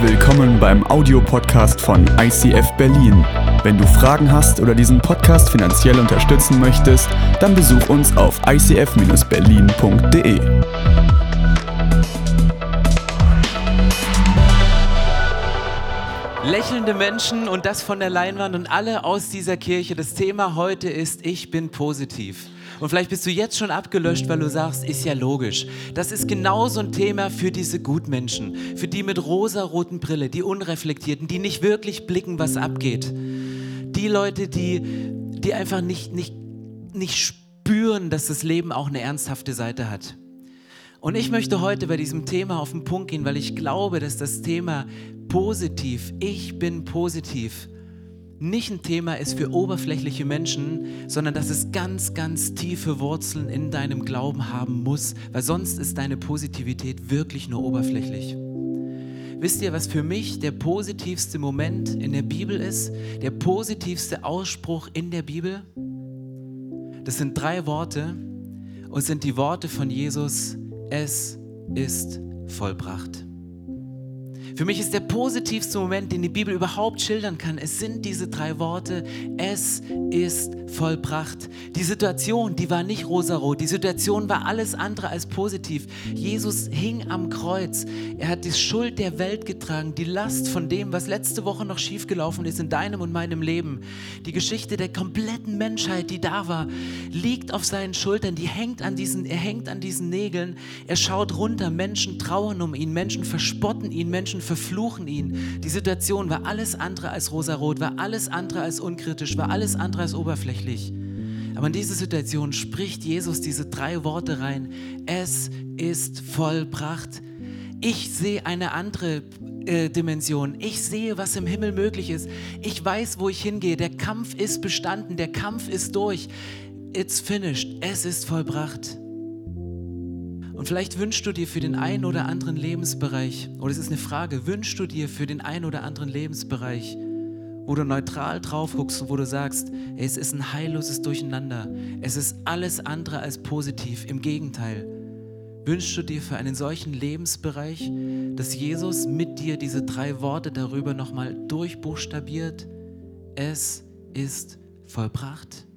Willkommen beim Audiopodcast von ICF Berlin. Wenn du Fragen hast oder diesen Podcast finanziell unterstützen möchtest, dann besuch uns auf icf-berlin.de. Lächelnde Menschen und das von der Leinwand und alle aus dieser Kirche. Das Thema heute ist, ich bin positiv. Und vielleicht bist du jetzt schon abgelöscht, weil du sagst, ist ja logisch. Das ist genauso ein Thema für diese Gutmenschen, für die mit rosa-roten Brille, die Unreflektierten, die nicht wirklich blicken, was abgeht. Die Leute, die, die einfach nicht, nicht, nicht spüren, dass das Leben auch eine ernsthafte Seite hat. Und ich möchte heute bei diesem Thema auf den Punkt gehen, weil ich glaube, dass das Thema positiv, ich bin positiv, nicht ein Thema ist für oberflächliche Menschen, sondern dass es ganz, ganz tiefe Wurzeln in deinem Glauben haben muss, weil sonst ist deine Positivität wirklich nur oberflächlich. Wisst ihr, was für mich der positivste Moment in der Bibel ist? Der positivste Ausspruch in der Bibel? Das sind drei Worte und sind die Worte von Jesus, es ist vollbracht. Für mich ist der positivste Moment, den die Bibel überhaupt schildern kann, es sind diese drei Worte, es ist vollbracht. Die Situation, die war nicht rosarot, die Situation war alles andere als positiv. Jesus hing am Kreuz, er hat die Schuld der Welt getragen, die Last von dem, was letzte Woche noch schiefgelaufen ist in deinem und meinem Leben. Die Geschichte der kompletten Menschheit, die da war, liegt auf seinen Schultern, die hängt an diesen, er hängt an diesen Nägeln, er schaut runter, Menschen trauern um ihn, Menschen verspotten ihn, Menschen verfluchen ihn. Die Situation war alles andere als rosarot, war alles andere als unkritisch, war alles andere als oberflächlich. Aber in diese Situation spricht Jesus diese drei Worte rein. Es ist vollbracht. Ich sehe eine andere äh, Dimension. Ich sehe, was im Himmel möglich ist. Ich weiß, wo ich hingehe. Der Kampf ist bestanden. Der Kampf ist durch. It's finished. Es ist vollbracht. Und vielleicht wünschst du dir für den einen oder anderen Lebensbereich, oder es ist eine Frage, wünschst du dir für den einen oder anderen Lebensbereich, wo du neutral drauf guckst und wo du sagst, es ist ein heilloses Durcheinander, es ist alles andere als positiv, im Gegenteil. Wünschst du dir für einen solchen Lebensbereich, dass Jesus mit dir diese drei Worte darüber nochmal durchbuchstabiert? Es ist vollbracht.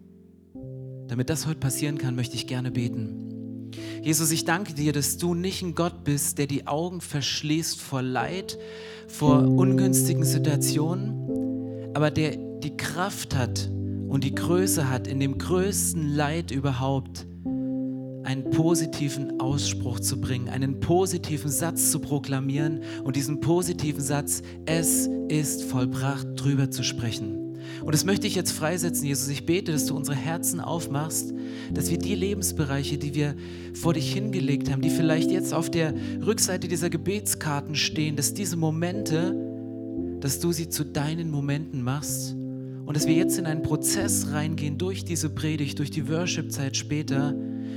Damit das heute passieren kann, möchte ich gerne beten. Jesus, ich danke dir, dass du nicht ein Gott bist, der die Augen verschließt vor Leid, vor ungünstigen Situationen, aber der die Kraft hat und die Größe hat, in dem größten Leid überhaupt einen positiven Ausspruch zu bringen, einen positiven Satz zu proklamieren und diesen positiven Satz, es ist vollbracht, drüber zu sprechen. Und das möchte ich jetzt freisetzen, Jesus. Ich bete, dass du unsere Herzen aufmachst, dass wir die Lebensbereiche, die wir vor dich hingelegt haben, die vielleicht jetzt auf der Rückseite dieser Gebetskarten stehen, dass diese Momente, dass du sie zu deinen Momenten machst und dass wir jetzt in einen Prozess reingehen durch diese Predigt, durch die Worship-Zeit später,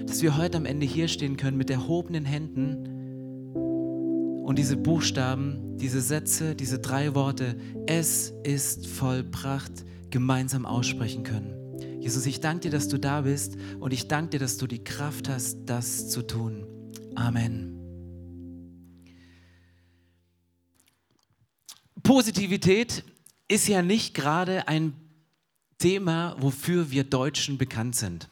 dass wir heute am Ende hier stehen können mit erhobenen Händen und diese Buchstaben, diese Sätze, diese drei Worte, es ist vollbracht, gemeinsam aussprechen können. Jesus, ich danke dir, dass du da bist und ich danke dir, dass du die Kraft hast, das zu tun. Amen. Positivität ist ja nicht gerade ein Thema, wofür wir Deutschen bekannt sind.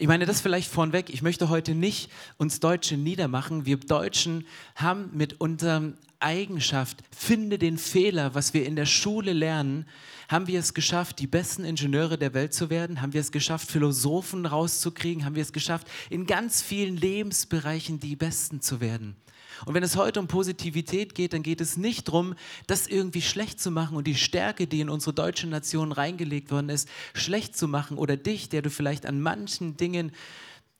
Ich meine, das vielleicht vornweg. Ich möchte heute nicht uns Deutsche niedermachen. Wir Deutschen haben mit unserer Eigenschaft, finde den Fehler, was wir in der Schule lernen, haben wir es geschafft, die besten Ingenieure der Welt zu werden? Haben wir es geschafft, Philosophen rauszukriegen? Haben wir es geschafft, in ganz vielen Lebensbereichen die Besten zu werden? Und wenn es heute um Positivität geht, dann geht es nicht darum, das irgendwie schlecht zu machen und die Stärke, die in unsere deutsche Nation reingelegt worden ist, schlecht zu machen oder dich, der du vielleicht an manchen Dingen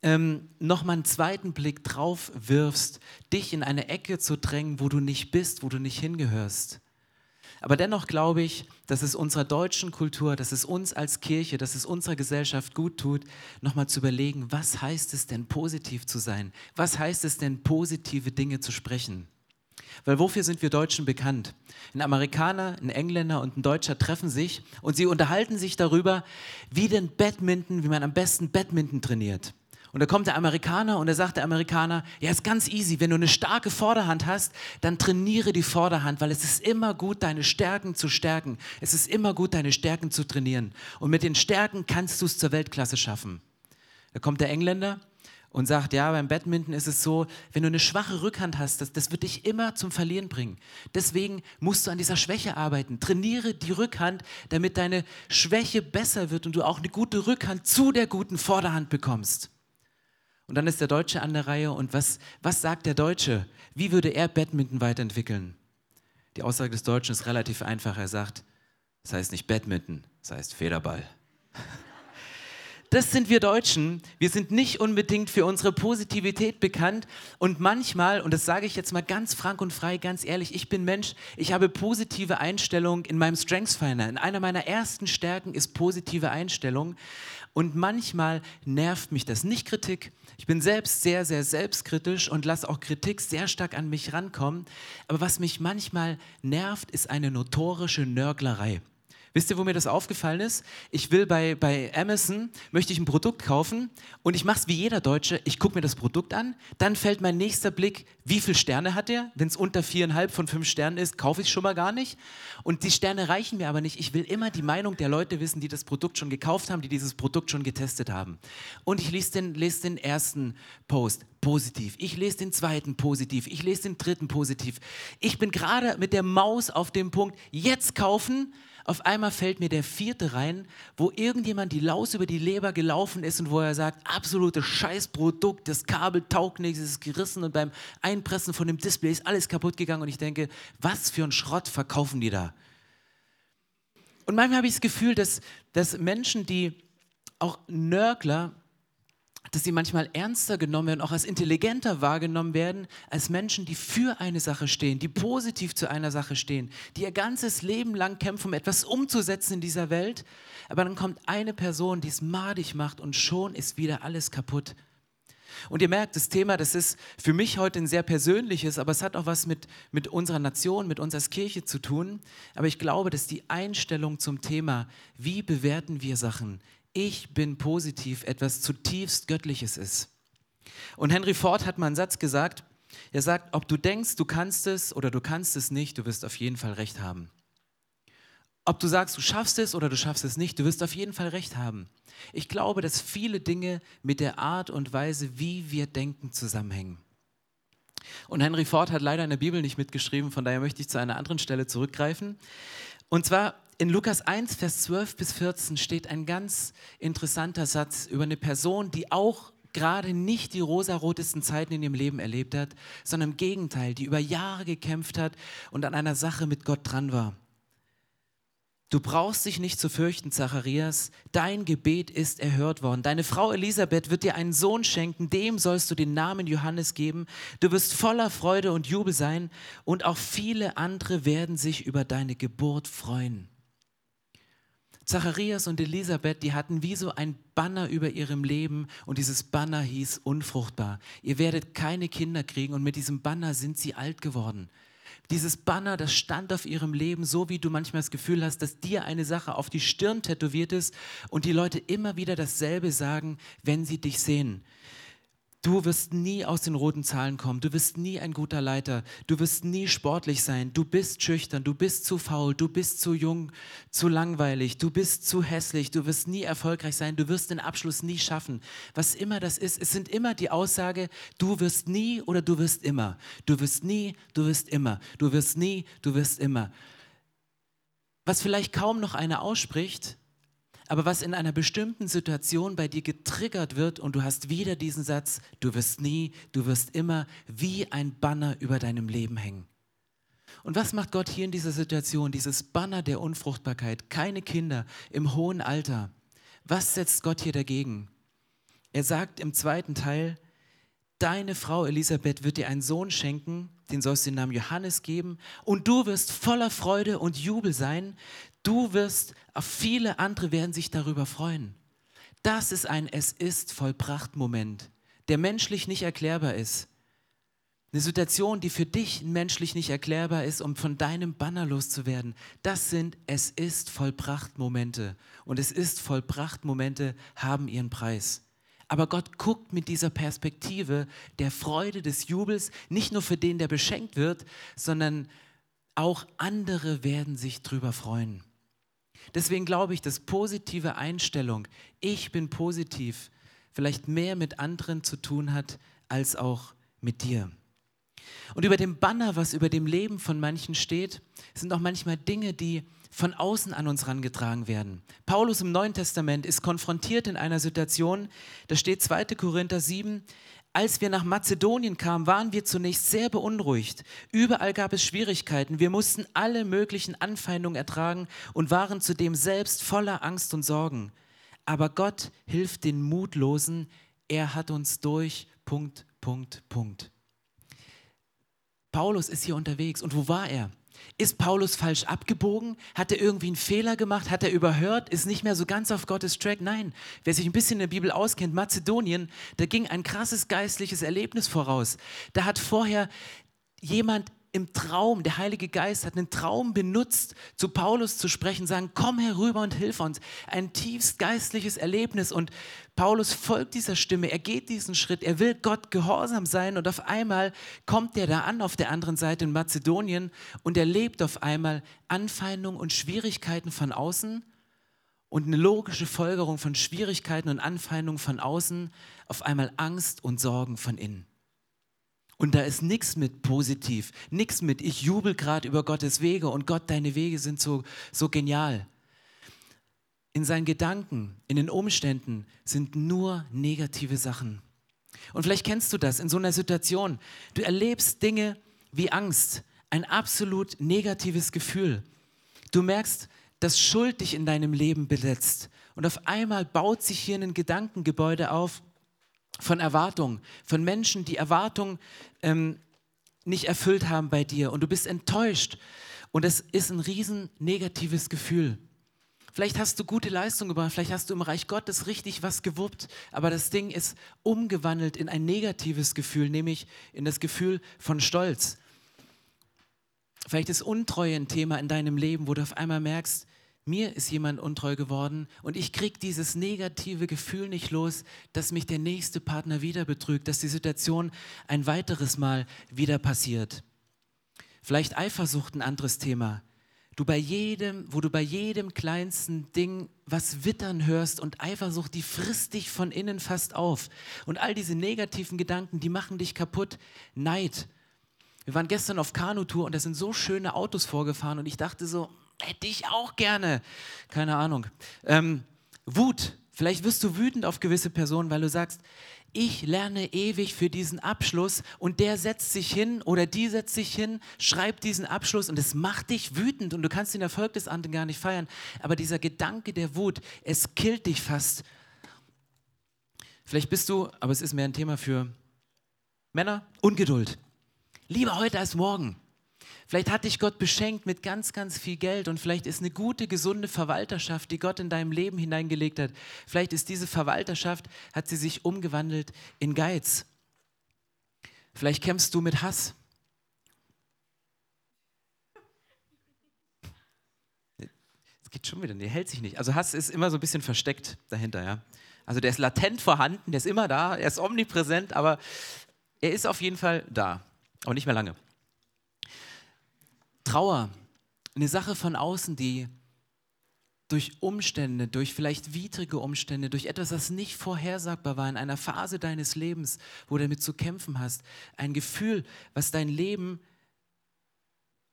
ähm, nochmal einen zweiten Blick drauf wirfst, dich in eine Ecke zu drängen, wo du nicht bist, wo du nicht hingehörst. Aber dennoch glaube ich, dass es unserer deutschen Kultur, dass es uns als Kirche, dass es unserer Gesellschaft gut tut, nochmal zu überlegen, was heißt es denn positiv zu sein? Was heißt es denn positive Dinge zu sprechen? Weil wofür sind wir Deutschen bekannt? Ein Amerikaner, ein Engländer und ein Deutscher treffen sich und sie unterhalten sich darüber, wie denn Badminton, wie man am besten Badminton trainiert. Und da kommt der Amerikaner und da sagt der Amerikaner, ja, ist ganz easy, wenn du eine starke Vorderhand hast, dann trainiere die Vorderhand, weil es ist immer gut, deine Stärken zu stärken. Es ist immer gut, deine Stärken zu trainieren. Und mit den Stärken kannst du es zur Weltklasse schaffen. Da kommt der Engländer und sagt, ja, beim Badminton ist es so, wenn du eine schwache Rückhand hast, das, das wird dich immer zum Verlieren bringen. Deswegen musst du an dieser Schwäche arbeiten. Trainiere die Rückhand, damit deine Schwäche besser wird und du auch eine gute Rückhand zu der guten Vorderhand bekommst. Und dann ist der Deutsche an der Reihe und was, was sagt der Deutsche? Wie würde er Badminton weiterentwickeln? Die Aussage des Deutschen ist relativ einfach. Er sagt, das heißt nicht Badminton, das heißt Federball. Das sind wir Deutschen. Wir sind nicht unbedingt für unsere Positivität bekannt. Und manchmal, und das sage ich jetzt mal ganz frank und frei, ganz ehrlich, ich bin Mensch, ich habe positive Einstellung in meinem Strengths Finder. In einer meiner ersten Stärken ist positive Einstellung. Und manchmal nervt mich das. Nicht Kritik. Ich bin selbst sehr, sehr selbstkritisch und lasse auch Kritik sehr stark an mich rankommen. Aber was mich manchmal nervt, ist eine notorische Nörglerei. Wisst ihr, wo mir das aufgefallen ist? Ich will bei, bei Amazon, möchte ich ein Produkt kaufen und ich mache es wie jeder Deutsche, ich gucke mir das Produkt an, dann fällt mein nächster Blick, wie viele Sterne hat der? Wenn es unter viereinhalb von fünf Sternen ist, kaufe ich schon mal gar nicht. Und die Sterne reichen mir aber nicht. Ich will immer die Meinung der Leute wissen, die das Produkt schon gekauft haben, die dieses Produkt schon getestet haben. Und ich lese den, lese den ersten Post positiv. Ich lese den zweiten positiv. Ich lese den dritten positiv. Ich bin gerade mit der Maus auf dem Punkt, jetzt kaufen auf einmal fällt mir der vierte rein, wo irgendjemand die Laus über die Leber gelaufen ist und wo er sagt, absolutes Scheißprodukt, das Kabel taugt nichts, es ist gerissen und beim Einpressen von dem Display ist alles kaputt gegangen und ich denke, was für ein Schrott verkaufen die da? Und manchmal habe ich das Gefühl, dass, dass Menschen, die auch Nörgler, dass sie manchmal ernster genommen werden, auch als intelligenter wahrgenommen werden, als Menschen, die für eine Sache stehen, die positiv zu einer Sache stehen, die ihr ganzes Leben lang kämpfen, um etwas umzusetzen in dieser Welt. Aber dann kommt eine Person, die es madig macht und schon ist wieder alles kaputt. Und ihr merkt, das Thema, das ist für mich heute ein sehr persönliches, aber es hat auch was mit, mit unserer Nation, mit uns als Kirche zu tun. Aber ich glaube, dass die Einstellung zum Thema, wie bewerten wir Sachen, ich bin positiv etwas zutiefst Göttliches ist. Und Henry Ford hat mal einen Satz gesagt, er sagt, ob du denkst, du kannst es oder du kannst es nicht, du wirst auf jeden Fall recht haben. Ob du sagst, du schaffst es oder du schaffst es nicht, du wirst auf jeden Fall recht haben. Ich glaube, dass viele Dinge mit der Art und Weise, wie wir denken, zusammenhängen. Und Henry Ford hat leider in der Bibel nicht mitgeschrieben, von daher möchte ich zu einer anderen Stelle zurückgreifen. Und zwar in Lukas 1, Vers 12 bis 14 steht ein ganz interessanter Satz über eine Person, die auch gerade nicht die rosarotesten Zeiten in ihrem Leben erlebt hat, sondern im Gegenteil, die über Jahre gekämpft hat und an einer Sache mit Gott dran war. Du brauchst dich nicht zu fürchten, Zacharias, dein Gebet ist erhört worden. Deine Frau Elisabeth wird dir einen Sohn schenken, dem sollst du den Namen Johannes geben. Du wirst voller Freude und Jubel sein und auch viele andere werden sich über deine Geburt freuen. Zacharias und Elisabeth, die hatten wie so ein Banner über ihrem Leben und dieses Banner hieß unfruchtbar. Ihr werdet keine Kinder kriegen und mit diesem Banner sind sie alt geworden. Dieses Banner, das stand auf ihrem Leben, so wie du manchmal das Gefühl hast, dass dir eine Sache auf die Stirn tätowiert ist und die Leute immer wieder dasselbe sagen, wenn sie dich sehen. Du wirst nie aus den roten Zahlen kommen. Du wirst nie ein guter Leiter. Du wirst nie sportlich sein. Du bist schüchtern. Du bist zu faul. Du bist zu jung, zu langweilig. Du bist zu hässlich. Du wirst nie erfolgreich sein. Du wirst den Abschluss nie schaffen. Was immer das ist, es sind immer die Aussage, du wirst nie oder du wirst immer. Du wirst nie, du wirst immer. Du wirst nie, du wirst immer. Was vielleicht kaum noch einer ausspricht, aber was in einer bestimmten Situation bei dir getriggert wird und du hast wieder diesen Satz, du wirst nie, du wirst immer wie ein Banner über deinem Leben hängen. Und was macht Gott hier in dieser Situation, dieses Banner der Unfruchtbarkeit, keine Kinder im hohen Alter? Was setzt Gott hier dagegen? Er sagt im zweiten Teil, deine Frau Elisabeth wird dir einen Sohn schenken, den sollst du den Namen Johannes geben, und du wirst voller Freude und Jubel sein, Du wirst, viele andere werden sich darüber freuen. Das ist ein Es ist vollbracht Moment, der menschlich nicht erklärbar ist. Eine Situation, die für dich menschlich nicht erklärbar ist, um von deinem Banner loszuwerden. Das sind Es ist vollbracht Momente. Und Es ist vollbracht Momente haben ihren Preis. Aber Gott guckt mit dieser Perspektive der Freude, des Jubels, nicht nur für den, der beschenkt wird, sondern auch andere werden sich drüber freuen. Deswegen glaube ich, dass positive Einstellung, ich bin positiv, vielleicht mehr mit anderen zu tun hat als auch mit dir. Und über dem Banner, was über dem Leben von manchen steht, sind auch manchmal Dinge, die von außen an uns herangetragen werden. Paulus im Neuen Testament ist konfrontiert in einer Situation, da steht 2. Korinther 7, als wir nach Mazedonien kamen, waren wir zunächst sehr beunruhigt. Überall gab es Schwierigkeiten. Wir mussten alle möglichen Anfeindungen ertragen und waren zudem selbst voller Angst und Sorgen. Aber Gott hilft den Mutlosen. Er hat uns durch. Punkt, Punkt, Punkt. Paulus ist hier unterwegs. Und wo war er? Ist Paulus falsch abgebogen? Hat er irgendwie einen Fehler gemacht? Hat er überhört? Ist nicht mehr so ganz auf Gottes Track? Nein. Wer sich ein bisschen in der Bibel auskennt, Mazedonien, da ging ein krasses geistliches Erlebnis voraus. Da hat vorher jemand im Traum, der Heilige Geist hat einen Traum benutzt, zu Paulus zu sprechen, sagen, komm herüber und hilf uns. Ein tiefst geistliches Erlebnis. Und Paulus folgt dieser Stimme, er geht diesen Schritt, er will Gott gehorsam sein. Und auf einmal kommt er da an auf der anderen Seite in Mazedonien. Und erlebt auf einmal Anfeindungen und Schwierigkeiten von außen und eine logische Folgerung von Schwierigkeiten und Anfeindungen von außen, auf einmal Angst und Sorgen von innen. Und da ist nichts mit positiv, nichts mit, ich jubel gerade über Gottes Wege und Gott, deine Wege sind so, so genial. In seinen Gedanken, in den Umständen sind nur negative Sachen. Und vielleicht kennst du das in so einer Situation. Du erlebst Dinge wie Angst, ein absolut negatives Gefühl. Du merkst, dass Schuld dich in deinem Leben besetzt. Und auf einmal baut sich hier ein Gedankengebäude auf, von Erwartungen, von Menschen, die Erwartungen ähm, nicht erfüllt haben bei dir und du bist enttäuscht und es ist ein riesen negatives Gefühl. Vielleicht hast du gute Leistung gebracht, vielleicht hast du im Reich Gottes richtig was gewuppt, aber das Ding ist umgewandelt in ein negatives Gefühl, nämlich in das Gefühl von Stolz. Vielleicht ist Untreue ein Thema in deinem Leben, wo du auf einmal merkst, mir ist jemand untreu geworden und ich kriege dieses negative Gefühl nicht los, dass mich der nächste Partner wieder betrügt, dass die Situation ein weiteres Mal wieder passiert. Vielleicht Eifersucht ein anderes Thema. Du bei jedem, wo du bei jedem kleinsten Ding was wittern hörst und Eifersucht, die frisst dich von innen fast auf. Und all diese negativen Gedanken, die machen dich kaputt. Neid. Wir waren gestern auf Kanutour und da sind so schöne Autos vorgefahren und ich dachte so, Hätte ich auch gerne. Keine Ahnung. Ähm, Wut. Vielleicht wirst du wütend auf gewisse Personen, weil du sagst, ich lerne ewig für diesen Abschluss und der setzt sich hin oder die setzt sich hin, schreibt diesen Abschluss und es macht dich wütend und du kannst den Erfolg des anderen gar nicht feiern. Aber dieser Gedanke der Wut, es killt dich fast. Vielleicht bist du, aber es ist mehr ein Thema für Männer, Ungeduld. Lieber heute als morgen. Vielleicht hat dich Gott beschenkt mit ganz, ganz viel Geld und vielleicht ist eine gute, gesunde Verwalterschaft, die Gott in deinem Leben hineingelegt hat. Vielleicht ist diese Verwalterschaft, hat sie sich umgewandelt in Geiz. Vielleicht kämpfst du mit Hass. Es geht schon wieder, der hält sich nicht. Also Hass ist immer so ein bisschen versteckt dahinter, ja. Also der ist latent vorhanden, der ist immer da, er ist omnipräsent, aber er ist auf jeden Fall da. Aber nicht mehr lange. Trauer, eine Sache von außen, die durch Umstände, durch vielleicht widrige Umstände, durch etwas, das nicht vorhersagbar war, in einer Phase deines Lebens, wo du damit zu kämpfen hast, ein Gefühl, was dein Leben,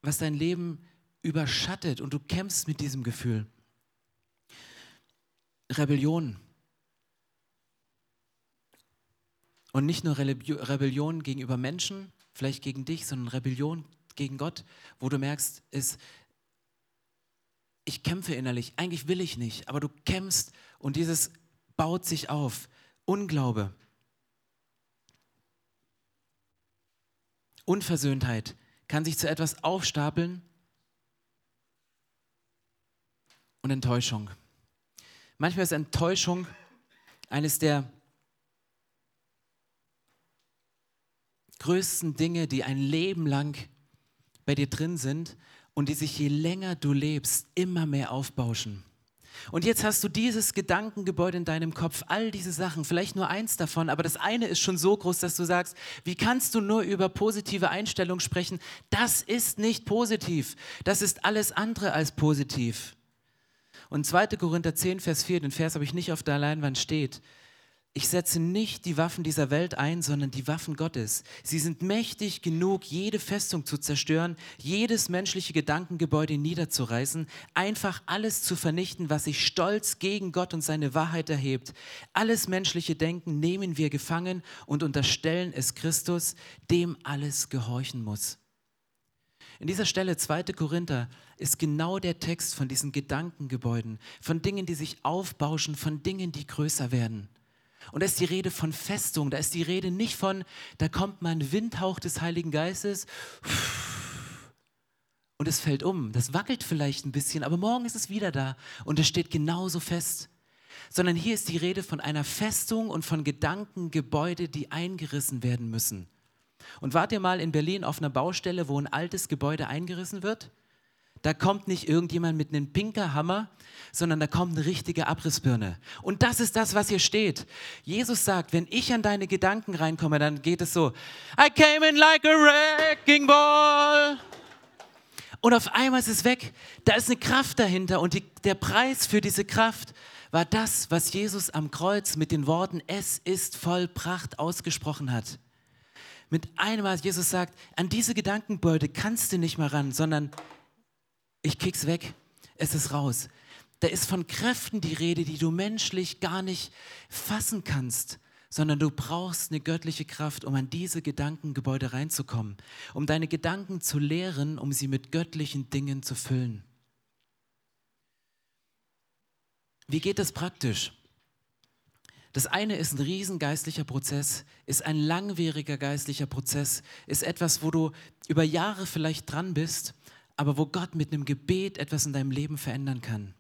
was dein Leben überschattet und du kämpfst mit diesem Gefühl. Rebellion. Und nicht nur Rebellion gegenüber Menschen, vielleicht gegen dich, sondern Rebellion gegen Gott, wo du merkst, ist, ich kämpfe innerlich, eigentlich will ich nicht, aber du kämpfst und dieses baut sich auf. Unglaube. Unversöhntheit kann sich zu etwas aufstapeln und Enttäuschung. Manchmal ist Enttäuschung eines der größten Dinge, die ein Leben lang bei dir drin sind und die sich je länger du lebst immer mehr aufbauschen. Und jetzt hast du dieses Gedankengebäude in deinem Kopf, all diese Sachen, vielleicht nur eins davon, aber das eine ist schon so groß, dass du sagst, wie kannst du nur über positive Einstellung sprechen? Das ist nicht positiv. Das ist alles andere als positiv. Und 2. Korinther 10, Vers 4, den Vers habe ich nicht auf der Leinwand steht, ich setze nicht die Waffen dieser Welt ein, sondern die Waffen Gottes. Sie sind mächtig genug, jede Festung zu zerstören, jedes menschliche Gedankengebäude niederzureißen, einfach alles zu vernichten, was sich stolz gegen Gott und seine Wahrheit erhebt. Alles menschliche Denken nehmen wir gefangen und unterstellen es Christus, dem alles gehorchen muss. In dieser Stelle 2. Korinther ist genau der Text von diesen Gedankengebäuden, von Dingen, die sich aufbauschen, von Dingen, die größer werden. Und da ist die Rede von Festung, da ist die Rede nicht von, da kommt mal ein Windhauch des Heiligen Geistes und es fällt um. Das wackelt vielleicht ein bisschen, aber morgen ist es wieder da und es steht genauso fest. Sondern hier ist die Rede von einer Festung und von Gedankengebäude, die eingerissen werden müssen. Und wart ihr mal in Berlin auf einer Baustelle, wo ein altes Gebäude eingerissen wird? Da kommt nicht irgendjemand mit einem Pinkerhammer, sondern da kommt eine richtige Abrissbirne. Und das ist das, was hier steht. Jesus sagt, wenn ich an deine Gedanken reinkomme, dann geht es so, I came in like a wrecking ball. Und auf einmal ist es weg. Da ist eine Kraft dahinter und die, der Preis für diese Kraft war das, was Jesus am Kreuz mit den Worten, es ist vollbracht ausgesprochen hat. Mit einem Mal, Jesus sagt, an diese Gedankenbeute kannst du nicht mehr ran, sondern ich kick's weg, es ist raus. Da ist von Kräften die Rede, die du menschlich gar nicht fassen kannst, sondern du brauchst eine göttliche Kraft, um an diese Gedankengebäude reinzukommen, um deine Gedanken zu lehren, um sie mit göttlichen Dingen zu füllen. Wie geht das praktisch? Das eine ist ein riesengeistlicher Prozess, ist ein langwieriger geistlicher Prozess, ist etwas, wo du über Jahre vielleicht dran bist aber wo Gott mit einem Gebet etwas in deinem Leben verändern kann.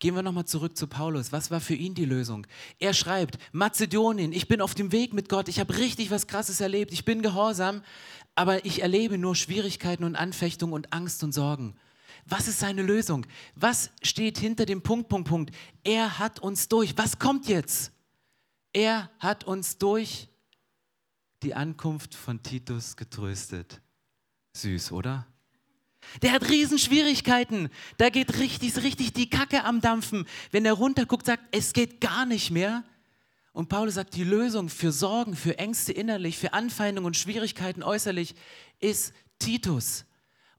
Gehen wir nochmal zurück zu Paulus. Was war für ihn die Lösung? Er schreibt, Mazedonien, ich bin auf dem Weg mit Gott, ich habe richtig was Krasses erlebt, ich bin gehorsam, aber ich erlebe nur Schwierigkeiten und Anfechtungen und Angst und Sorgen. Was ist seine Lösung? Was steht hinter dem Punkt, Punkt, Punkt? Er hat uns durch. Was kommt jetzt? Er hat uns durch die Ankunft von Titus getröstet. Süß, oder? Der hat Riesenschwierigkeiten. Da geht richtig, richtig die Kacke am Dampfen. Wenn er runterguckt, sagt, es geht gar nicht mehr. Und Paulus sagt, die Lösung für Sorgen, für Ängste innerlich, für Anfeindungen und Schwierigkeiten äußerlich ist Titus.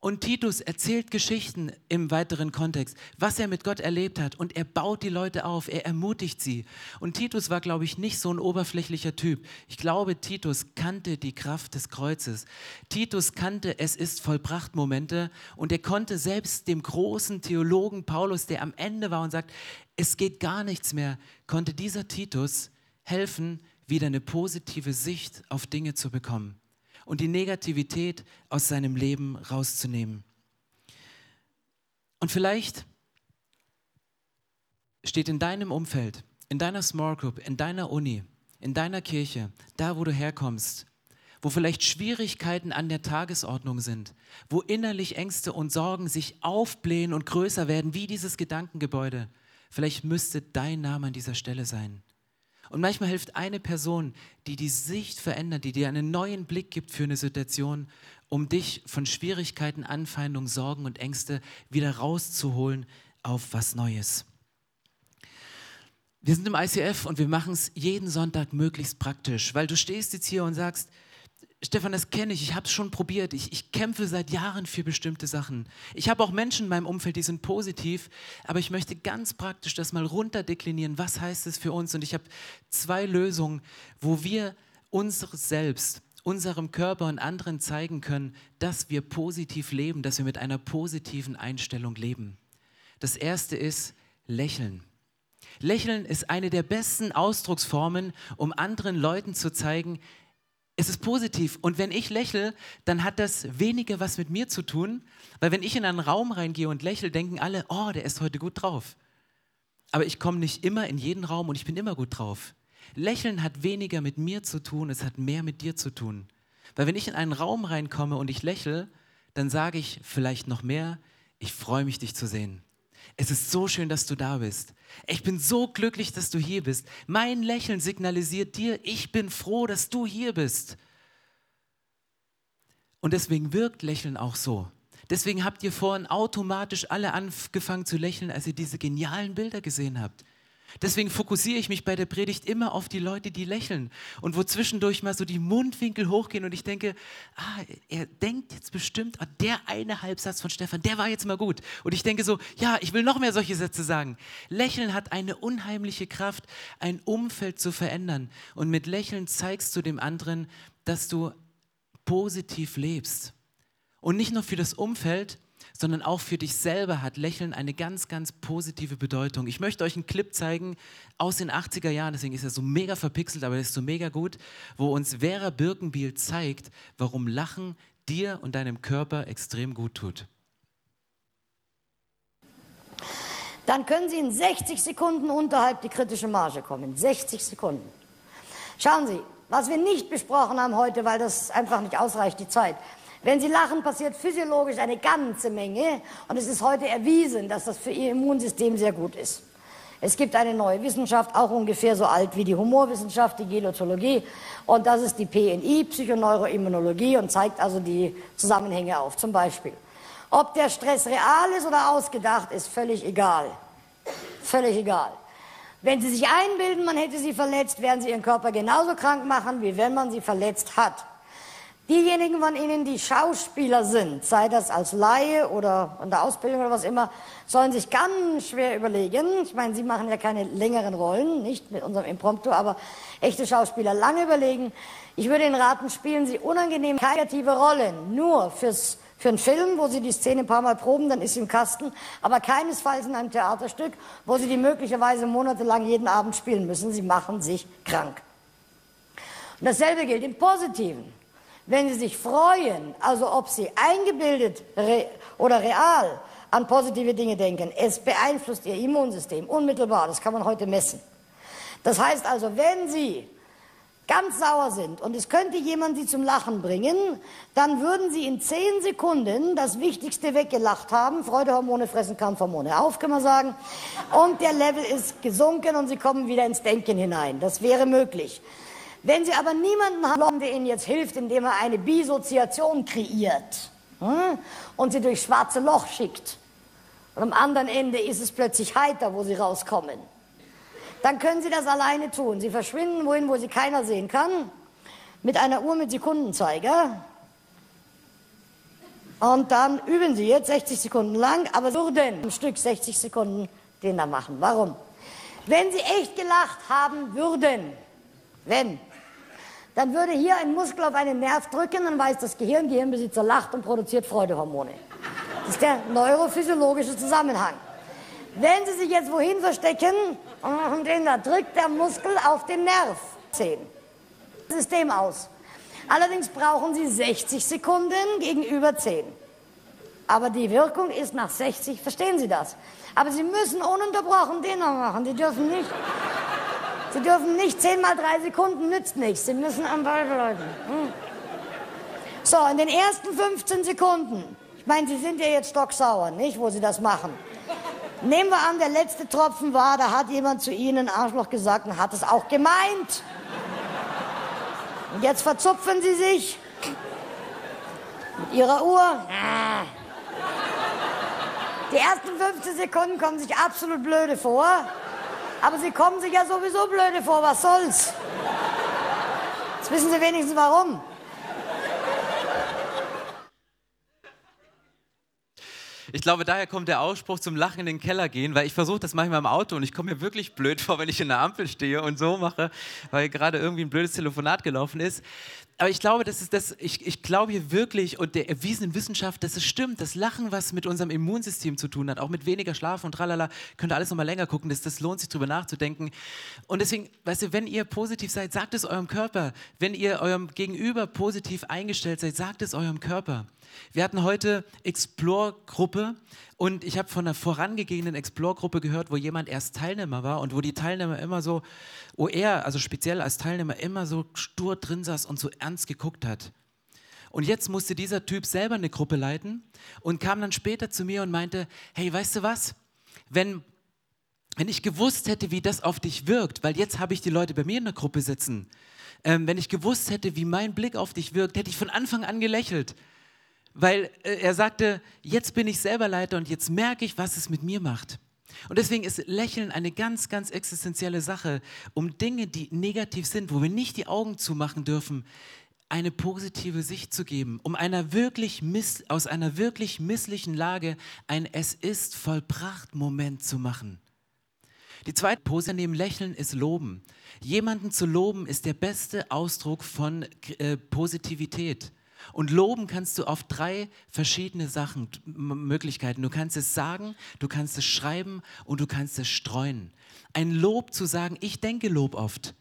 Und Titus erzählt Geschichten im weiteren Kontext, was er mit Gott erlebt hat. Und er baut die Leute auf, er ermutigt sie. Und Titus war, glaube ich, nicht so ein oberflächlicher Typ. Ich glaube, Titus kannte die Kraft des Kreuzes. Titus kannte, es ist vollbracht Momente. Und er konnte selbst dem großen Theologen Paulus, der am Ende war und sagt, es geht gar nichts mehr, konnte dieser Titus helfen, wieder eine positive Sicht auf Dinge zu bekommen und die Negativität aus seinem Leben rauszunehmen. Und vielleicht steht in deinem Umfeld, in deiner Small Group, in deiner Uni, in deiner Kirche, da wo du herkommst, wo vielleicht Schwierigkeiten an der Tagesordnung sind, wo innerlich Ängste und Sorgen sich aufblähen und größer werden wie dieses Gedankengebäude. Vielleicht müsste dein Name an dieser Stelle sein. Und manchmal hilft eine Person, die die Sicht verändert, die dir einen neuen Blick gibt für eine Situation, um dich von Schwierigkeiten, Anfeindungen, Sorgen und Ängste wieder rauszuholen auf was Neues. Wir sind im ICF und wir machen es jeden Sonntag möglichst praktisch, weil du stehst jetzt hier und sagst, Stefan, das kenne ich, ich habe es schon probiert, ich, ich kämpfe seit Jahren für bestimmte Sachen. Ich habe auch Menschen in meinem Umfeld, die sind positiv, aber ich möchte ganz praktisch das mal runterdeklinieren, was heißt es für uns? Und ich habe zwei Lösungen, wo wir unseres Selbst, unserem Körper und anderen zeigen können, dass wir positiv leben, dass wir mit einer positiven Einstellung leben. Das erste ist Lächeln. Lächeln ist eine der besten Ausdrucksformen, um anderen Leuten zu zeigen, es ist positiv. Und wenn ich lächle, dann hat das weniger was mit mir zu tun, weil wenn ich in einen Raum reingehe und lächle, denken alle, oh, der ist heute gut drauf. Aber ich komme nicht immer in jeden Raum und ich bin immer gut drauf. Lächeln hat weniger mit mir zu tun, es hat mehr mit dir zu tun. Weil wenn ich in einen Raum reinkomme und ich lächle, dann sage ich vielleicht noch mehr, ich freue mich, dich zu sehen. Es ist so schön, dass du da bist. Ich bin so glücklich, dass du hier bist. Mein Lächeln signalisiert dir, ich bin froh, dass du hier bist. Und deswegen wirkt Lächeln auch so. Deswegen habt ihr vorhin automatisch alle angefangen zu lächeln, als ihr diese genialen Bilder gesehen habt. Deswegen fokussiere ich mich bei der Predigt immer auf die Leute, die lächeln und wo zwischendurch mal so die Mundwinkel hochgehen und ich denke, ah, er denkt jetzt bestimmt, ah, der eine Halbsatz von Stefan, der war jetzt mal gut. Und ich denke so, ja, ich will noch mehr solche Sätze sagen. Lächeln hat eine unheimliche Kraft, ein Umfeld zu verändern. Und mit Lächeln zeigst du dem anderen, dass du positiv lebst. Und nicht nur für das Umfeld, sondern auch für dich selber hat Lächeln eine ganz, ganz positive Bedeutung. Ich möchte euch einen Clip zeigen aus den 80er Jahren, deswegen ist er so mega verpixelt, aber er ist so mega gut, wo uns Vera Birkenbiel zeigt, warum Lachen dir und deinem Körper extrem gut tut. Dann können Sie in 60 Sekunden unterhalb die kritische Marge kommen. 60 Sekunden. Schauen Sie, was wir nicht besprochen haben heute, weil das einfach nicht ausreicht, die Zeit. Wenn Sie lachen, passiert physiologisch eine ganze Menge und es ist heute erwiesen, dass das für Ihr Immunsystem sehr gut ist. Es gibt eine neue Wissenschaft, auch ungefähr so alt wie die Humorwissenschaft, die Gelotologie, und das ist die PNI, Psychoneuroimmunologie, und zeigt also die Zusammenhänge auf. Zum Beispiel, ob der Stress real ist oder ausgedacht, ist völlig egal. Völlig egal. Wenn Sie sich einbilden, man hätte Sie verletzt, werden Sie Ihren Körper genauso krank machen, wie wenn man Sie verletzt hat. Diejenigen von Ihnen, die Schauspieler sind, sei das als Laie oder in der Ausbildung oder was immer, sollen sich ganz schwer überlegen. Ich meine, Sie machen ja keine längeren Rollen, nicht mit unserem Impromptu, aber echte Schauspieler lange überlegen. Ich würde Ihnen raten, spielen Sie unangenehm kreative Rollen, nur fürs, für einen Film, wo Sie die Szene ein paar Mal proben, dann ist sie im Kasten, aber keinesfalls in einem Theaterstück, wo Sie die möglicherweise monatelang jeden Abend spielen müssen. Sie machen sich krank. Und dasselbe gilt im Positiven. Wenn Sie sich freuen, also ob Sie eingebildet re oder real an positive Dinge denken, es beeinflusst Ihr Immunsystem unmittelbar. Das kann man heute messen. Das heißt also, wenn Sie ganz sauer sind und es könnte jemand Sie zum Lachen bringen, dann würden Sie in zehn Sekunden das Wichtigste weggelacht haben. Freudehormone fressen Kampfhormone auf, kann man sagen. Und der Level ist gesunken und Sie kommen wieder ins Denken hinein. Das wäre möglich. Wenn Sie aber niemanden haben, der Ihnen jetzt hilft, indem er eine Bisoziation kreiert hm, und Sie durch schwarze Loch schickt, und am anderen Ende ist es plötzlich heiter, wo Sie rauskommen, dann können Sie das alleine tun. Sie verschwinden wohin, wo Sie keiner sehen kann, mit einer Uhr mit Sekundenzeiger. Und dann üben Sie jetzt 60 Sekunden lang, aber würden im Stück 60 Sekunden den da machen. Warum? Wenn Sie echt gelacht haben würden, wenn, dann würde hier ein Muskel auf einen Nerv drücken, dann weiß das Gehirn, Gehirnbesitzer lacht und produziert Freudehormone. Das ist der neurophysiologische Zusammenhang. Wenn Sie sich jetzt wohin verstecken und den da, drückt der Muskel auf den Nerv. 10. System aus. Allerdings brauchen Sie 60 Sekunden gegenüber 10. Aber die Wirkung ist nach 60, verstehen Sie das? Aber Sie müssen ununterbrochen den noch machen. Sie dürfen nicht Sie dürfen nicht 10 mal 3 Sekunden, nützt nichts. Sie müssen am Ball bleiben. Hm. So, in den ersten 15 Sekunden, ich meine, Sie sind ja jetzt stocksauer, nicht, wo Sie das machen. Nehmen wir an, der letzte Tropfen war, da hat jemand zu Ihnen Arschloch gesagt und hat es auch gemeint. Und jetzt verzupfen Sie sich mit Ihrer Uhr. Die ersten 15 Sekunden kommen sich absolut blöde vor. Aber Sie kommen sich ja sowieso blöde vor, was soll's? Jetzt wissen Sie wenigstens warum. Ich glaube, daher kommt der Ausspruch zum Lachen in den Keller gehen, weil ich versuche das manchmal im Auto und ich komme mir wirklich blöd vor, wenn ich in der Ampel stehe und so mache, weil gerade irgendwie ein blödes Telefonat gelaufen ist aber ich glaube, das ist das, ich, ich glaube hier wirklich und der erwiesenen Wissenschaft, dass es stimmt, das Lachen, was mit unserem Immunsystem zu tun hat, auch mit weniger Schlaf und tralala, könnt ihr alles nochmal länger gucken, das, das lohnt sich drüber nachzudenken. Und deswegen, weißt du, wenn ihr positiv seid, sagt es eurem Körper. Wenn ihr eurem Gegenüber positiv eingestellt seid, sagt es eurem Körper. Wir hatten heute Explore-Gruppe und ich habe von einer vorangegangenen Explore-Gruppe gehört, wo jemand erst Teilnehmer war und wo die Teilnehmer immer so, wo er, also speziell als Teilnehmer, immer so stur drin saß und so ernst geguckt hat. Und jetzt musste dieser Typ selber eine Gruppe leiten und kam dann später zu mir und meinte, hey, weißt du was? wenn, wenn ich gewusst hätte, wie das auf dich wirkt, weil jetzt habe ich die Leute bei mir in der Gruppe sitzen, ähm, wenn ich gewusst hätte, wie mein Blick auf dich wirkt, hätte ich von Anfang an gelächelt. Weil äh, er sagte, jetzt bin ich selber Leiter und jetzt merke ich, was es mit mir macht. Und deswegen ist Lächeln eine ganz, ganz existenzielle Sache, um Dinge, die negativ sind, wo wir nicht die Augen zumachen dürfen, eine positive Sicht zu geben, um einer wirklich miss, aus einer wirklich misslichen Lage ein Es ist vollbracht Moment zu machen. Die zweite Pose neben Lächeln ist Loben. Jemanden zu loben ist der beste Ausdruck von äh, Positivität. Und loben kannst du auf drei verschiedene Sachen, Möglichkeiten. Du kannst es sagen, du kannst es schreiben und du kannst es streuen. Ein Lob zu sagen, ich denke Lob oft.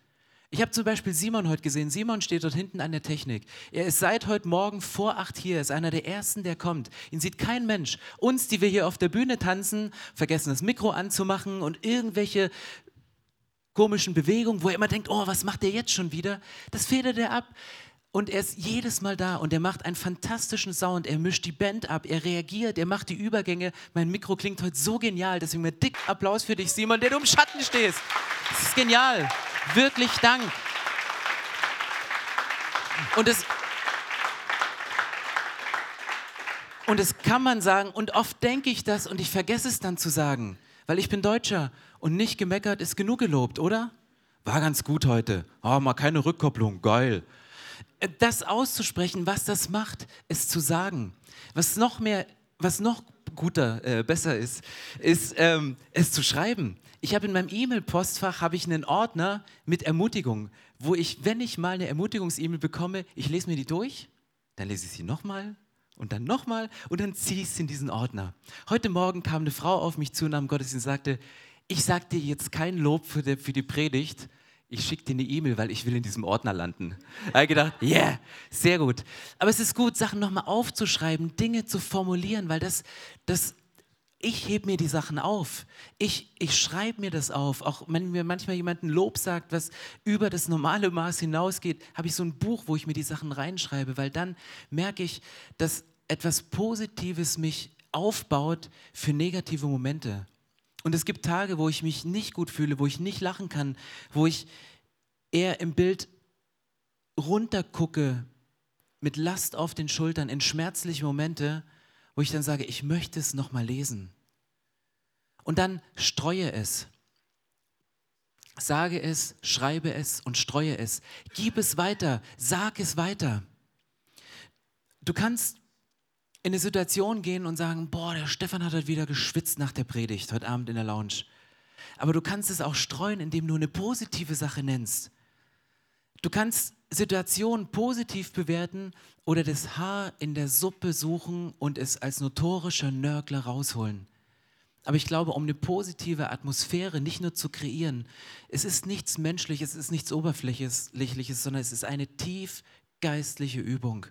Ich habe zum Beispiel Simon heute gesehen. Simon steht dort hinten an der Technik. Er ist seit heute Morgen vor acht hier, ist einer der ersten, der kommt. Ihn sieht kein Mensch. Uns, die wir hier auf der Bühne tanzen, vergessen das Mikro anzumachen und irgendwelche komischen Bewegungen, wo er immer denkt, oh, was macht der jetzt schon wieder? Das federt er ab. Und er ist jedes Mal da und er macht einen fantastischen Sound. Er mischt die Band ab, er reagiert, er macht die Übergänge. Mein Mikro klingt heute so genial. Deswegen mir dick Applaus für dich, Simon, der du im Schatten stehst. Das ist genial. Wirklich Dank. Und es, und es kann man sagen, und oft denke ich das und ich vergesse es dann zu sagen, weil ich bin Deutscher und nicht gemeckert ist genug gelobt, oder? War ganz gut heute. Oh, mal keine Rückkopplung, geil das auszusprechen, was das macht, es zu sagen. Was noch mehr, was noch guter, äh, besser ist, ist ähm, es zu schreiben. Ich habe in meinem E-Mail-Postfach habe ich einen Ordner mit Ermutigung, wo ich, wenn ich mal eine Ermutigungs-E-Mail bekomme, ich lese mir die durch, dann lese ich sie nochmal und dann nochmal und dann ziehe ich sie in diesen Ordner. Heute Morgen kam eine Frau auf mich zu und am Gottesdienst sagte, ich sage dir jetzt kein Lob für die, für die Predigt, ich schicke dir eine E-Mail, weil ich will in diesem Ordner landen. Da habe ich gedacht, yeah, sehr gut. Aber es ist gut, Sachen nochmal aufzuschreiben, Dinge zu formulieren, weil das, das ich hebe mir die Sachen auf. Ich, ich schreibe mir das auf. Auch wenn mir manchmal jemand ein Lob sagt, was über das normale Maß hinausgeht, habe ich so ein Buch, wo ich mir die Sachen reinschreibe, weil dann merke ich, dass etwas Positives mich aufbaut für negative Momente. Und es gibt Tage, wo ich mich nicht gut fühle, wo ich nicht lachen kann, wo ich eher im Bild runtergucke mit Last auf den Schultern in schmerzliche Momente, wo ich dann sage, ich möchte es nochmal lesen. Und dann streue es. Sage es, schreibe es und streue es. Gib es weiter, sag es weiter. Du kannst in eine Situation gehen und sagen, boah, der Stefan hat heute wieder geschwitzt nach der Predigt, heute Abend in der Lounge. Aber du kannst es auch streuen, indem du eine positive Sache nennst. Du kannst Situationen positiv bewerten oder das Haar in der Suppe suchen und es als notorischer Nörgler rausholen. Aber ich glaube, um eine positive Atmosphäre nicht nur zu kreieren, es ist nichts Menschliches, es ist nichts Oberflächliches, sondern es ist eine tief geistliche Übung.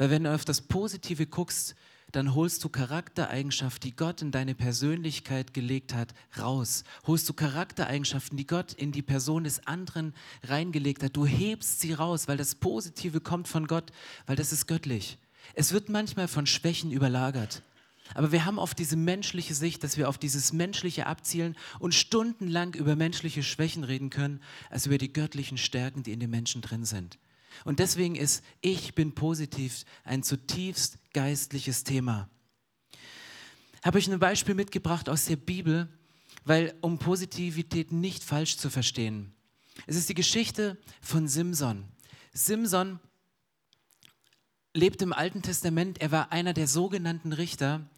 Weil wenn du auf das Positive guckst, dann holst du Charaktereigenschaften, die Gott in deine Persönlichkeit gelegt hat, raus. Holst du Charaktereigenschaften, die Gott in die Person des anderen reingelegt hat. Du hebst sie raus, weil das Positive kommt von Gott, weil das ist göttlich. Es wird manchmal von Schwächen überlagert. Aber wir haben oft diese menschliche Sicht, dass wir auf dieses Menschliche abzielen und stundenlang über menschliche Schwächen reden können, als über die göttlichen Stärken, die in den Menschen drin sind. Und deswegen ist Ich bin positiv ein zutiefst geistliches Thema. Habe ich ein Beispiel mitgebracht aus der Bibel, weil um Positivität nicht falsch zu verstehen. Es ist die Geschichte von Simson. Simson lebt im Alten Testament, er war einer der sogenannten Richter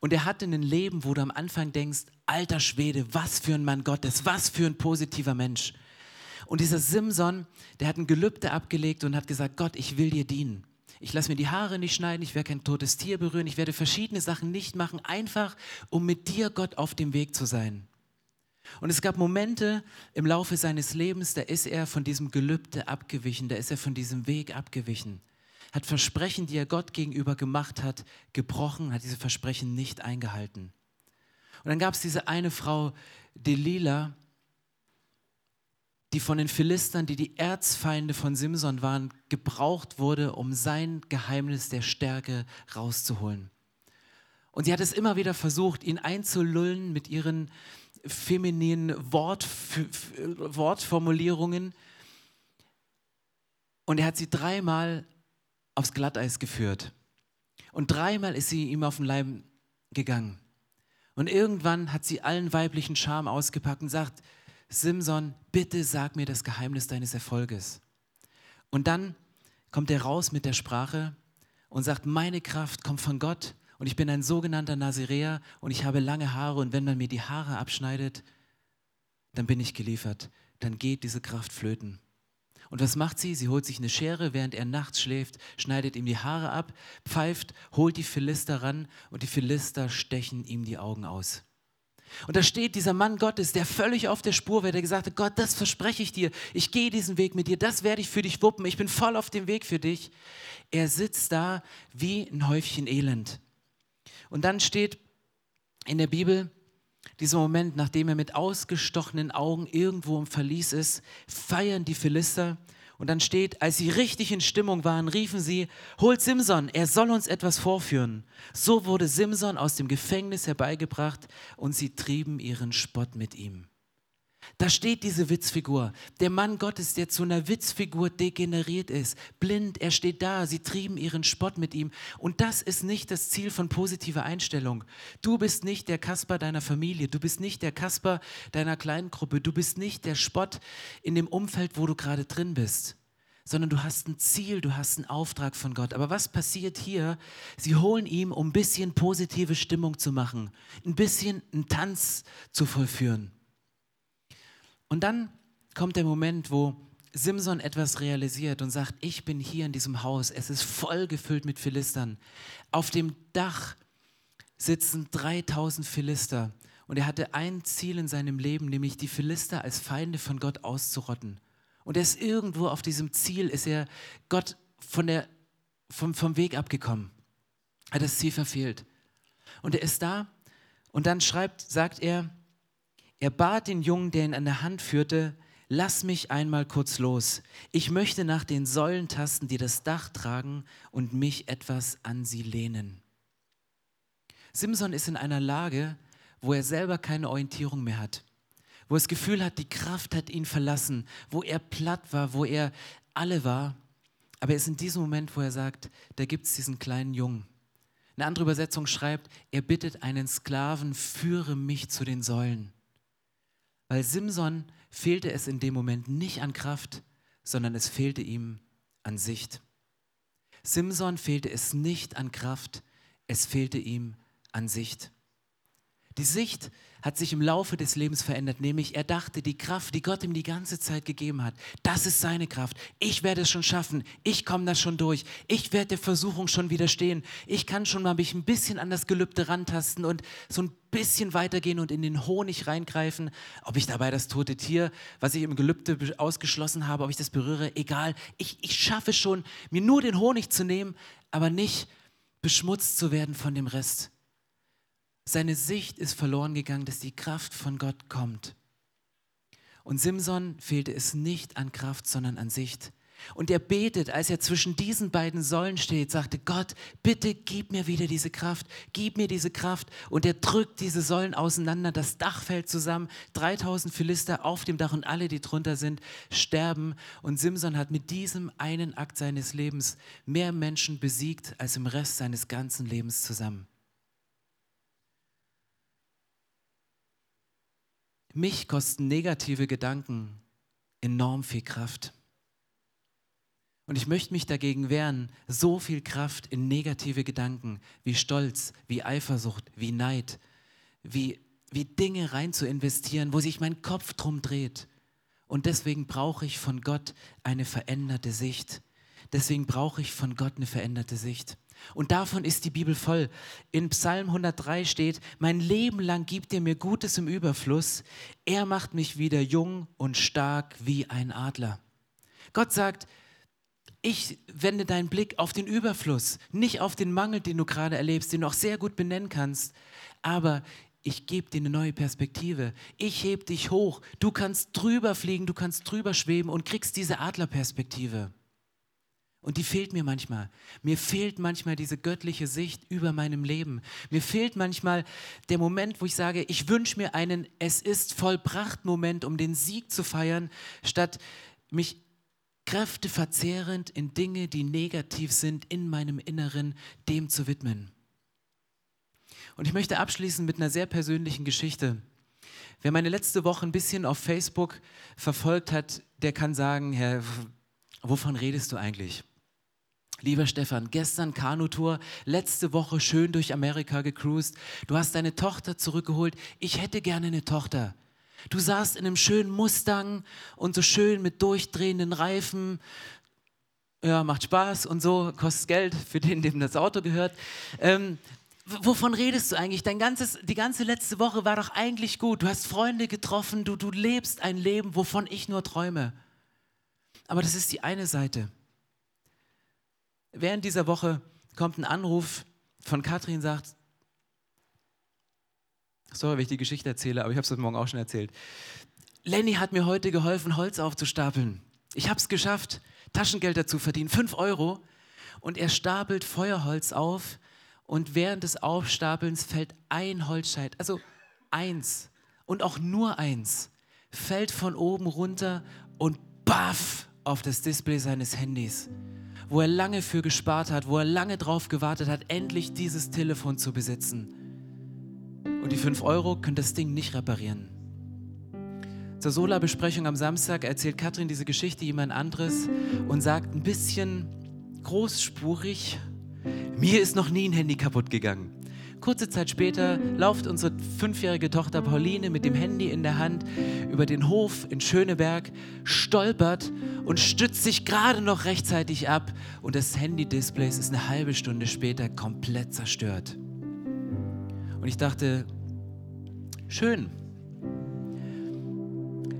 und er hatte ein Leben, wo du am Anfang denkst, alter Schwede, was für ein Mann Gottes, was für ein positiver Mensch. Und dieser Simson, der hat ein Gelübde abgelegt und hat gesagt, Gott, ich will dir dienen. Ich lasse mir die Haare nicht schneiden, ich werde kein totes Tier berühren, ich werde verschiedene Sachen nicht machen, einfach um mit dir, Gott, auf dem Weg zu sein. Und es gab Momente im Laufe seines Lebens, da ist er von diesem Gelübde abgewichen, da ist er von diesem Weg abgewichen, hat Versprechen, die er Gott gegenüber gemacht hat, gebrochen, hat diese Versprechen nicht eingehalten. Und dann gab es diese eine Frau, Delilah, die von den Philistern, die die Erzfeinde von Simson waren, gebraucht wurde, um sein Geheimnis der Stärke rauszuholen. Und sie hat es immer wieder versucht, ihn einzulullen mit ihren femininen Wort, Wortformulierungen. Und er hat sie dreimal aufs Glatteis geführt. Und dreimal ist sie ihm auf den Leib gegangen. Und irgendwann hat sie allen weiblichen Charme ausgepackt und sagt, Simson, bitte sag mir das Geheimnis deines Erfolges. Und dann kommt er raus mit der Sprache und sagt, meine Kraft kommt von Gott und ich bin ein sogenannter Naziräer und ich habe lange Haare und wenn man mir die Haare abschneidet, dann bin ich geliefert. Dann geht diese Kraft flöten. Und was macht sie? Sie holt sich eine Schere, während er nachts schläft, schneidet ihm die Haare ab, pfeift, holt die Philister ran und die Philister stechen ihm die Augen aus. Und da steht dieser Mann Gottes, der völlig auf der Spur war, der gesagt hat, Gott, das verspreche ich dir, ich gehe diesen Weg mit dir, das werde ich für dich wuppen, ich bin voll auf dem Weg für dich. Er sitzt da wie ein Häufchen Elend. Und dann steht in der Bibel, dieser Moment, nachdem er mit ausgestochenen Augen irgendwo im Verlies ist, feiern die Philister. Und dann steht, als sie richtig in Stimmung waren, riefen sie, holt Simson, er soll uns etwas vorführen. So wurde Simson aus dem Gefängnis herbeigebracht und sie trieben ihren Spott mit ihm. Da steht diese Witzfigur. Der Mann Gottes, der zu einer Witzfigur degeneriert ist. Blind, er steht da. Sie trieben ihren Spott mit ihm. Und das ist nicht das Ziel von positiver Einstellung. Du bist nicht der Kasper deiner Familie. Du bist nicht der Kasper deiner kleinen Gruppe. Du bist nicht der Spott in dem Umfeld, wo du gerade drin bist. Sondern du hast ein Ziel, du hast einen Auftrag von Gott. Aber was passiert hier? Sie holen ihm, um ein bisschen positive Stimmung zu machen, ein bisschen einen Tanz zu vollführen. Und dann kommt der Moment, wo Simson etwas realisiert und sagt, ich bin hier in diesem Haus, es ist voll gefüllt mit Philistern. Auf dem Dach sitzen 3000 Philister und er hatte ein Ziel in seinem Leben, nämlich die Philister als Feinde von Gott auszurotten. Und er ist irgendwo auf diesem Ziel, ist er Gott von der, vom, vom Weg abgekommen, hat das Ziel verfehlt. Und er ist da und dann schreibt, sagt er, er bat den Jungen, der ihn an der Hand führte, lass mich einmal kurz los. Ich möchte nach den Säulen tasten, die das Dach tragen und mich etwas an sie lehnen. Simson ist in einer Lage, wo er selber keine Orientierung mehr hat, wo er das Gefühl hat, die Kraft hat ihn verlassen, wo er platt war, wo er alle war. Aber er ist in diesem Moment, wo er sagt, da gibt es diesen kleinen Jungen. Eine andere Übersetzung schreibt, er bittet einen Sklaven, führe mich zu den Säulen. Weil Simson fehlte es in dem Moment nicht an Kraft, sondern es fehlte ihm an Sicht. Simson fehlte es nicht an Kraft, es fehlte ihm an Sicht. Die Sicht hat sich im Laufe des Lebens verändert, nämlich er dachte, die Kraft, die Gott ihm die ganze Zeit gegeben hat, das ist seine Kraft. Ich werde es schon schaffen, ich komme da schon durch, ich werde der Versuchung schon widerstehen, ich kann schon mal mich ein bisschen an das Gelübde rantasten und so ein bisschen weitergehen und in den Honig reingreifen. Ob ich dabei das tote Tier, was ich im Gelübde ausgeschlossen habe, ob ich das berühre, egal. Ich, ich schaffe schon, mir nur den Honig zu nehmen, aber nicht beschmutzt zu werden von dem Rest. Seine Sicht ist verloren gegangen, dass die Kraft von Gott kommt. Und Simson fehlte es nicht an Kraft, sondern an Sicht. Und er betet, als er zwischen diesen beiden Säulen steht, sagte, Gott, bitte gib mir wieder diese Kraft, gib mir diese Kraft. Und er drückt diese Säulen auseinander, das Dach fällt zusammen, 3000 Philister auf dem Dach und alle, die drunter sind, sterben. Und Simson hat mit diesem einen Akt seines Lebens mehr Menschen besiegt als im Rest seines ganzen Lebens zusammen. Mich kosten negative Gedanken enorm viel Kraft. Und ich möchte mich dagegen wehren, so viel Kraft in negative Gedanken wie Stolz, wie Eifersucht, wie Neid, wie, wie Dinge rein zu investieren, wo sich mein Kopf drum dreht. Und deswegen brauche ich von Gott eine veränderte Sicht. Deswegen brauche ich von Gott eine veränderte Sicht. Und davon ist die Bibel voll. In Psalm 103 steht, mein Leben lang gibt er mir Gutes im Überfluss. Er macht mich wieder jung und stark wie ein Adler. Gott sagt, ich wende deinen Blick auf den Überfluss, nicht auf den Mangel, den du gerade erlebst, den du auch sehr gut benennen kannst. Aber ich gebe dir eine neue Perspektive. Ich heb dich hoch. Du kannst drüber fliegen, du kannst drüber schweben und kriegst diese Adlerperspektive. Und die fehlt mir manchmal. Mir fehlt manchmal diese göttliche Sicht über meinem Leben. Mir fehlt manchmal der Moment, wo ich sage, ich wünsche mir einen Es ist vollbracht Moment, um den Sieg zu feiern, statt mich kräfteverzehrend in Dinge, die negativ sind, in meinem Inneren, dem zu widmen. Und ich möchte abschließen mit einer sehr persönlichen Geschichte. Wer meine letzte Woche ein bisschen auf Facebook verfolgt hat, der kann sagen, Herr, wovon redest du eigentlich? Lieber Stefan, gestern Kanutour, letzte Woche schön durch Amerika gecruised. Du hast deine Tochter zurückgeholt. Ich hätte gerne eine Tochter. Du saßt in einem schönen Mustang und so schön mit durchdrehenden Reifen. Ja, macht Spaß und so, kostet Geld für den, dem das Auto gehört. Ähm, wovon redest du eigentlich? Dein ganzes, die ganze letzte Woche war doch eigentlich gut. Du hast Freunde getroffen, du, du lebst ein Leben, wovon ich nur träume. Aber das ist die eine Seite. Während dieser Woche kommt ein Anruf von Katrin, sagt, sorry, wenn ich die Geschichte erzähle, aber ich habe es heute Morgen auch schon erzählt. Lenny hat mir heute geholfen, Holz aufzustapeln. Ich habe es geschafft, Taschengeld dazu verdienen, 5 Euro. Und er stapelt Feuerholz auf und während des Aufstapelns fällt ein Holzscheit, also eins und auch nur eins, fällt von oben runter und baff auf das Display seines Handys wo er lange für gespart hat, wo er lange drauf gewartet hat, endlich dieses Telefon zu besitzen. Und die 5 Euro können das Ding nicht reparieren. Zur Sola-Besprechung am Samstag erzählt Katrin diese Geschichte jemand anderes und sagt ein bisschen großspurig, mir ist noch nie ein Handy kaputt gegangen. Kurze Zeit später lauft unsere fünfjährige Tochter Pauline mit dem Handy in der Hand über den Hof in Schöneberg, stolpert und stützt sich gerade noch rechtzeitig ab und das Handy-Display ist eine halbe Stunde später komplett zerstört. Und ich dachte, schön.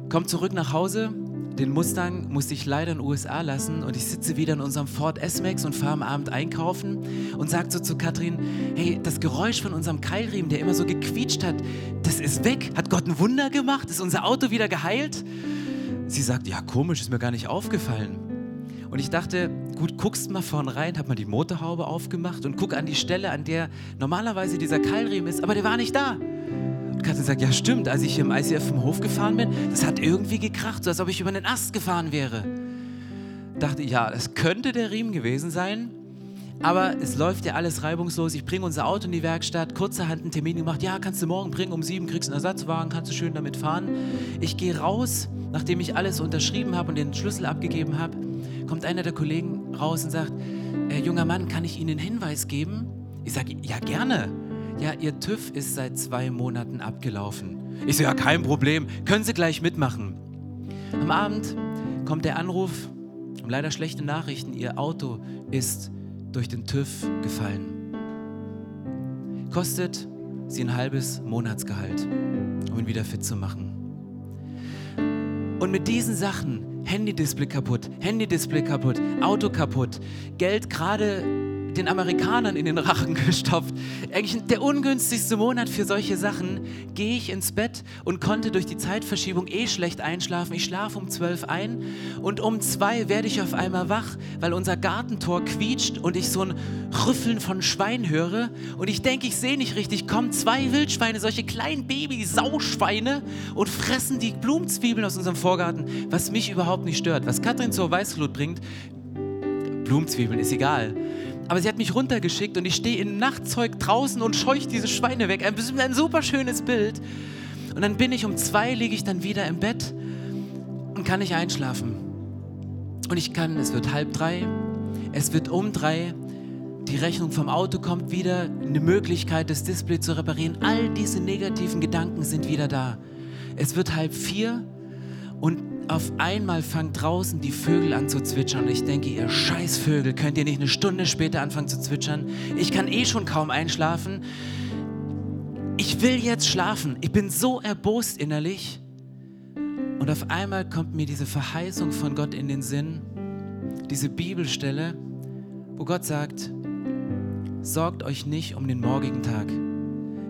Kommt zurück nach Hause, den Mustang musste ich leider in den USA lassen und ich sitze wieder in unserem Ford S-Max und fahre am Abend einkaufen und sage so zu Katrin, hey, das Geräusch von unserem Keilriemen, der immer so gequietscht hat, das ist weg. Hat Gott ein Wunder gemacht? Ist unser Auto wieder geheilt? Sie sagt, ja, komisch, ist mir gar nicht aufgefallen. Und ich dachte, gut, guckst mal vorn rein, hab mal die Motorhaube aufgemacht und guck an die Stelle, an der normalerweise dieser Keilriemen ist, aber der war nicht da. Katrin sagt, ja stimmt, als ich hier im ICF vom Hof gefahren bin, das hat irgendwie gekracht, so als ob ich über einen Ast gefahren wäre. Dachte, ja, es könnte der Riemen gewesen sein, aber es läuft ja alles reibungslos. Ich bringe unser Auto in die Werkstatt, kurzerhand einen Termin gemacht. Ja, kannst du morgen bringen, um sieben kriegst du einen Ersatzwagen, kannst du schön damit fahren. Ich gehe raus, nachdem ich alles unterschrieben habe und den Schlüssel abgegeben habe, kommt einer der Kollegen raus und sagt, äh, junger Mann, kann ich Ihnen einen Hinweis geben? Ich sage, ja gerne ja, Ihr TÜV ist seit zwei Monaten abgelaufen. Ich so, ja, kein Problem, können Sie gleich mitmachen. Am Abend kommt der Anruf, leider schlechte Nachrichten, Ihr Auto ist durch den TÜV gefallen. Kostet Sie ein halbes Monatsgehalt, um ihn wieder fit zu machen. Und mit diesen Sachen, Handy-Display kaputt, Handy-Display kaputt, Auto kaputt, Geld gerade den Amerikanern in den Rachen gestopft. Eigentlich der ungünstigste Monat für solche Sachen. Gehe ich ins Bett und konnte durch die Zeitverschiebung eh schlecht einschlafen. Ich schlafe um zwölf ein und um zwei werde ich auf einmal wach, weil unser Gartentor quietscht und ich so ein Rüffeln von Schwein höre. Und ich denke, ich sehe nicht richtig. Kommen zwei Wildschweine, solche kleinen Baby-Sauschweine und fressen die Blumenzwiebeln aus unserem Vorgarten, was mich überhaupt nicht stört. Was Katrin zur Weißglut bringt, Blumenzwiebeln ist egal. Aber sie hat mich runtergeschickt und ich stehe im Nachtzeug draußen und scheuche diese Schweine weg. Ein, ein super schönes Bild. Und dann bin ich um zwei, liege ich dann wieder im Bett und kann nicht einschlafen. Und ich kann, es wird halb drei, es wird um drei, die Rechnung vom Auto kommt wieder, eine Möglichkeit, das Display zu reparieren. All diese negativen Gedanken sind wieder da. Es wird halb vier auf einmal fangen draußen die Vögel an zu zwitschern und ich denke, ihr Scheißvögel, könnt ihr nicht eine Stunde später anfangen zu zwitschern? Ich kann eh schon kaum einschlafen. Ich will jetzt schlafen. Ich bin so erbost innerlich. Und auf einmal kommt mir diese Verheißung von Gott in den Sinn, diese Bibelstelle, wo Gott sagt, sorgt euch nicht um den morgigen Tag.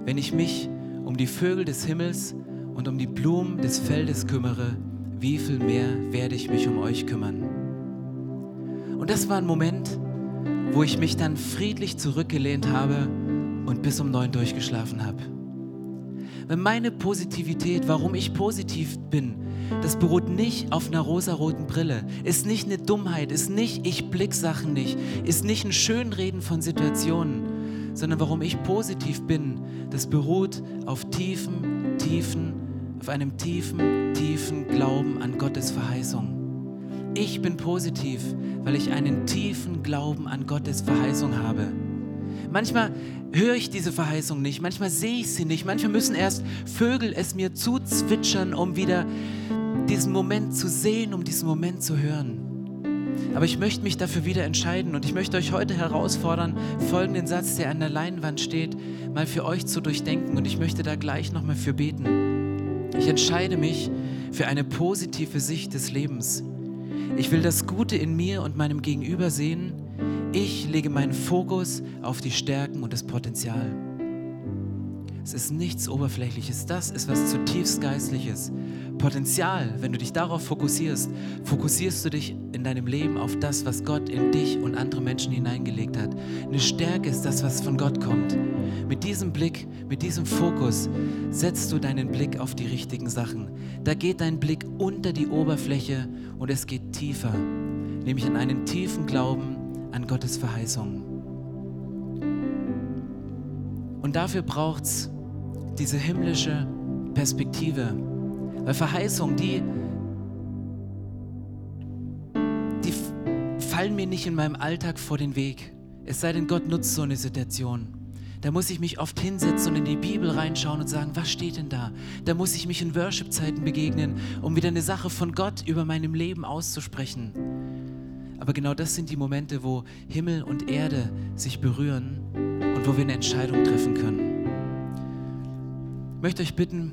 Wenn ich mich um die Vögel des Himmels und um die Blumen des Feldes kümmere, wie viel mehr werde ich mich um euch kümmern. Und das war ein Moment, wo ich mich dann friedlich zurückgelehnt habe und bis um neun durchgeschlafen habe. Weil meine Positivität, warum ich positiv bin, das beruht nicht auf einer rosaroten Brille, ist nicht eine Dummheit, ist nicht, ich blick Sachen nicht, ist nicht ein Schönreden von Situationen, sondern warum ich positiv bin, das beruht auf tiefen, tiefen, auf einem tiefen, tiefen Glauben an Gottes Verheißung. Ich bin positiv, weil ich einen tiefen Glauben an Gottes Verheißung habe. Manchmal höre ich diese Verheißung nicht, manchmal sehe ich sie nicht, manchmal müssen erst Vögel es mir zuzwitschern, um wieder diesen Moment zu sehen, um diesen Moment zu hören. Aber ich möchte mich dafür wieder entscheiden und ich möchte euch heute herausfordern, folgenden Satz, der an der Leinwand steht, mal für euch zu durchdenken und ich möchte da gleich nochmal für beten. Ich entscheide mich für eine positive Sicht des Lebens. Ich will das Gute in mir und meinem Gegenüber sehen ich lege meinen Fokus auf die Stärken und das Potenzial. Es ist nichts Oberflächliches, das ist was zutiefst Geistliches. Potenzial, wenn du dich darauf fokussierst, fokussierst du dich in deinem Leben auf das, was Gott in dich und andere Menschen hineingelegt hat. Eine Stärke ist das, was von Gott kommt. Mit diesem Blick, mit diesem Fokus setzt du deinen Blick auf die richtigen Sachen. Da geht dein Blick unter die Oberfläche und es geht tiefer, nämlich in einen tiefen Glauben an Gottes Verheißungen. Und dafür braucht es diese himmlische Perspektive. Weil Verheißungen, die, die fallen mir nicht in meinem Alltag vor den Weg. Es sei denn, Gott nutzt so eine Situation. Da muss ich mich oft hinsetzen und in die Bibel reinschauen und sagen, was steht denn da? Da muss ich mich in Worship-Zeiten begegnen, um wieder eine Sache von Gott über meinem Leben auszusprechen. Aber genau das sind die Momente, wo Himmel und Erde sich berühren und wo wir eine Entscheidung treffen können. Ich möchte euch bitten,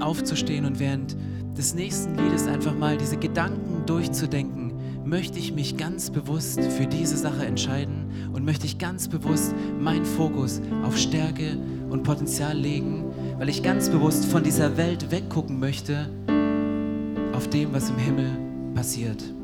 aufzustehen und während des nächsten Liedes einfach mal diese Gedanken durchzudenken. Möchte ich mich ganz bewusst für diese Sache entscheiden und möchte ich ganz bewusst meinen Fokus auf Stärke und Potenzial legen, weil ich ganz bewusst von dieser Welt weggucken möchte auf dem, was im Himmel passiert.